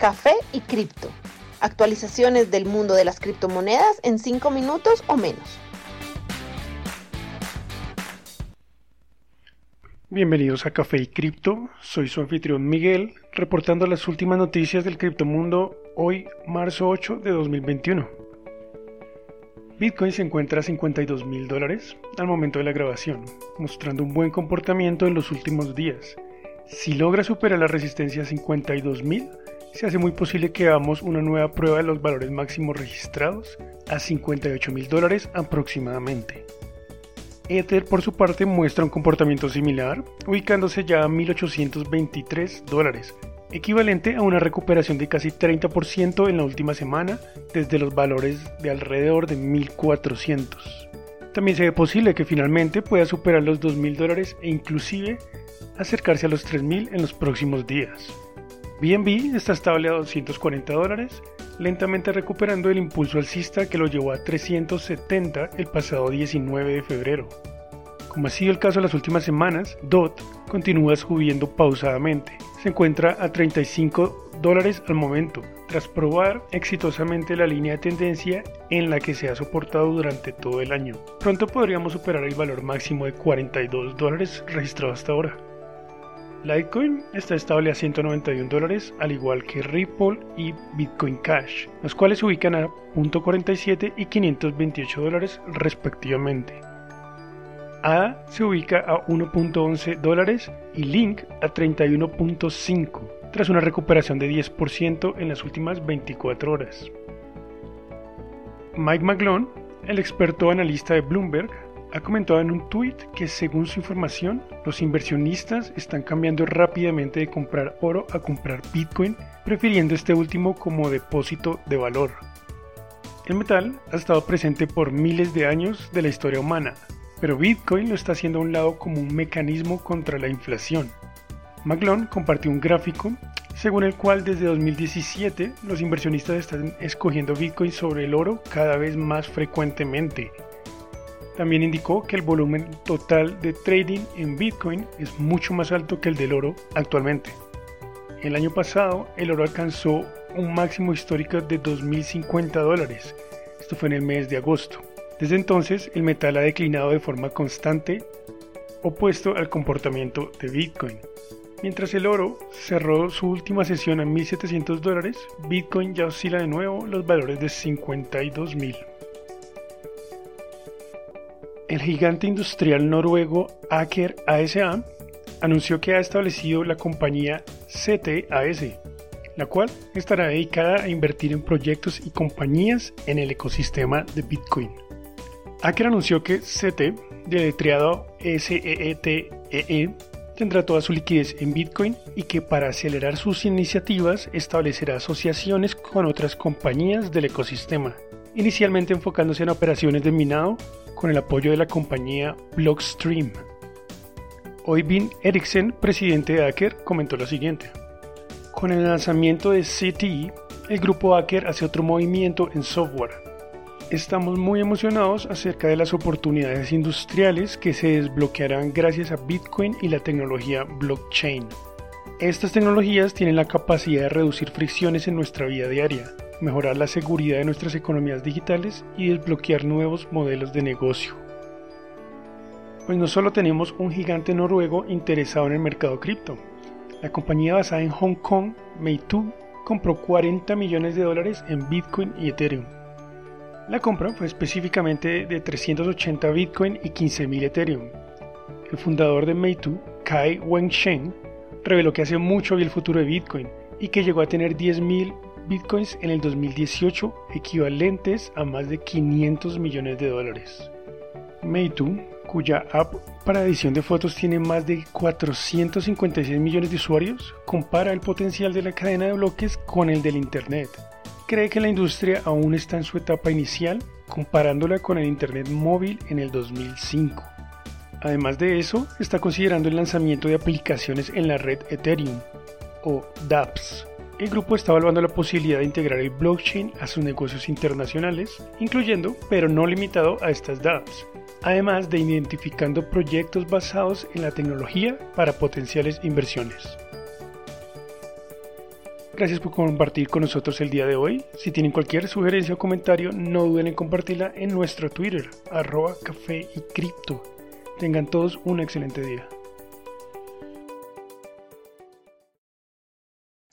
Café y Cripto. Actualizaciones del mundo de las criptomonedas en 5 minutos o menos. Bienvenidos a Café y Cripto. Soy su anfitrión Miguel, reportando las últimas noticias del criptomundo hoy, marzo 8 de 2021. Bitcoin se encuentra a 52 mil dólares al momento de la grabación, mostrando un buen comportamiento en los últimos días. Si logra superar la resistencia a 52 mil, se hace muy posible que hagamos una nueva prueba de los valores máximos registrados a 58 mil dólares aproximadamente. Ether por su parte muestra un comportamiento similar, ubicándose ya a 1823 dólares, equivalente a una recuperación de casi 30% en la última semana desde los valores de alrededor de 1400. También se ve posible que finalmente pueda superar los 2.000 dólares e inclusive acercarse a los 3.000 en los próximos días. BNB está estable a 240 dólares, lentamente recuperando el impulso alcista que lo llevó a 370 el pasado 19 de febrero. Como ha sido el caso en las últimas semanas, DOT continúa subiendo pausadamente. Se encuentra a 35 dólares al momento, tras probar exitosamente la línea de tendencia en la que se ha soportado durante todo el año. Pronto podríamos superar el valor máximo de 42 dólares registrado hasta ahora. Litecoin está estable a 191 dólares, al igual que Ripple y Bitcoin Cash, los cuales se ubican a 0.47 y 528 dólares respectivamente. ADA se ubica a 1.11 dólares y Link a 31.5, tras una recuperación de 10% en las últimas 24 horas. Mike McGlone, el experto analista de Bloomberg, ha comentado en un tweet que según su información, los inversionistas están cambiando rápidamente de comprar oro a comprar Bitcoin, prefiriendo este último como depósito de valor. El metal ha estado presente por miles de años de la historia humana, pero Bitcoin lo está haciendo a un lado como un mecanismo contra la inflación. Maglon compartió un gráfico según el cual desde 2017 los inversionistas están escogiendo Bitcoin sobre el oro cada vez más frecuentemente, también indicó que el volumen total de trading en Bitcoin es mucho más alto que el del oro actualmente. El año pasado el oro alcanzó un máximo histórico de 2.050 dólares. Esto fue en el mes de agosto. Desde entonces el metal ha declinado de forma constante, opuesto al comportamiento de Bitcoin. Mientras el oro cerró su última sesión a 1.700 dólares, Bitcoin ya oscila de nuevo los valores de 52.000 el gigante industrial noruego Aker ASA anunció que ha establecido la compañía CTAS, la cual estará dedicada a invertir en proyectos y compañías en el ecosistema de Bitcoin. Aker anunció que CT, deletreado S-E-E-T-E-E, e, tendrá toda su liquidez en Bitcoin y que para acelerar sus iniciativas establecerá asociaciones con otras compañías del ecosistema, inicialmente enfocándose en operaciones de minado con el apoyo de la compañía Blockstream. Oyvind Eriksen, presidente de Aker, comentó lo siguiente. Con el lanzamiento de CTE, el grupo Aker hace otro movimiento en software. Estamos muy emocionados acerca de las oportunidades industriales que se desbloquearán gracias a Bitcoin y la tecnología blockchain. Estas tecnologías tienen la capacidad de reducir fricciones en nuestra vida diaria, mejorar la seguridad de nuestras economías digitales y desbloquear nuevos modelos de negocio. Pues no solo tenemos un gigante noruego interesado en el mercado cripto, la compañía basada en Hong Kong, Meitu, compró 40 millones de dólares en Bitcoin y Ethereum. La compra fue específicamente de 380 Bitcoin y 15.000 Ethereum. El fundador de Meitu, Kai Wensheng, reveló que hace mucho vio el futuro de Bitcoin y que llegó a tener 10.000 bitcoins en el 2018 equivalentes a más de 500 millones de dólares. Meitu, cuya app para edición de fotos tiene más de 456 millones de usuarios, compara el potencial de la cadena de bloques con el del Internet. Cree que la industria aún está en su etapa inicial, comparándola con el Internet móvil en el 2005. Además de eso, está considerando el lanzamiento de aplicaciones en la red Ethereum, o dApps, el grupo está evaluando la posibilidad de integrar el blockchain a sus negocios internacionales, incluyendo, pero no limitado a estas dApps, además de identificando proyectos basados en la tecnología para potenciales inversiones. Gracias por compartir con nosotros el día de hoy. Si tienen cualquier sugerencia o comentario, no duden en compartirla en nuestro Twitter, arroba café y cripto. Tengan todos un excelente día.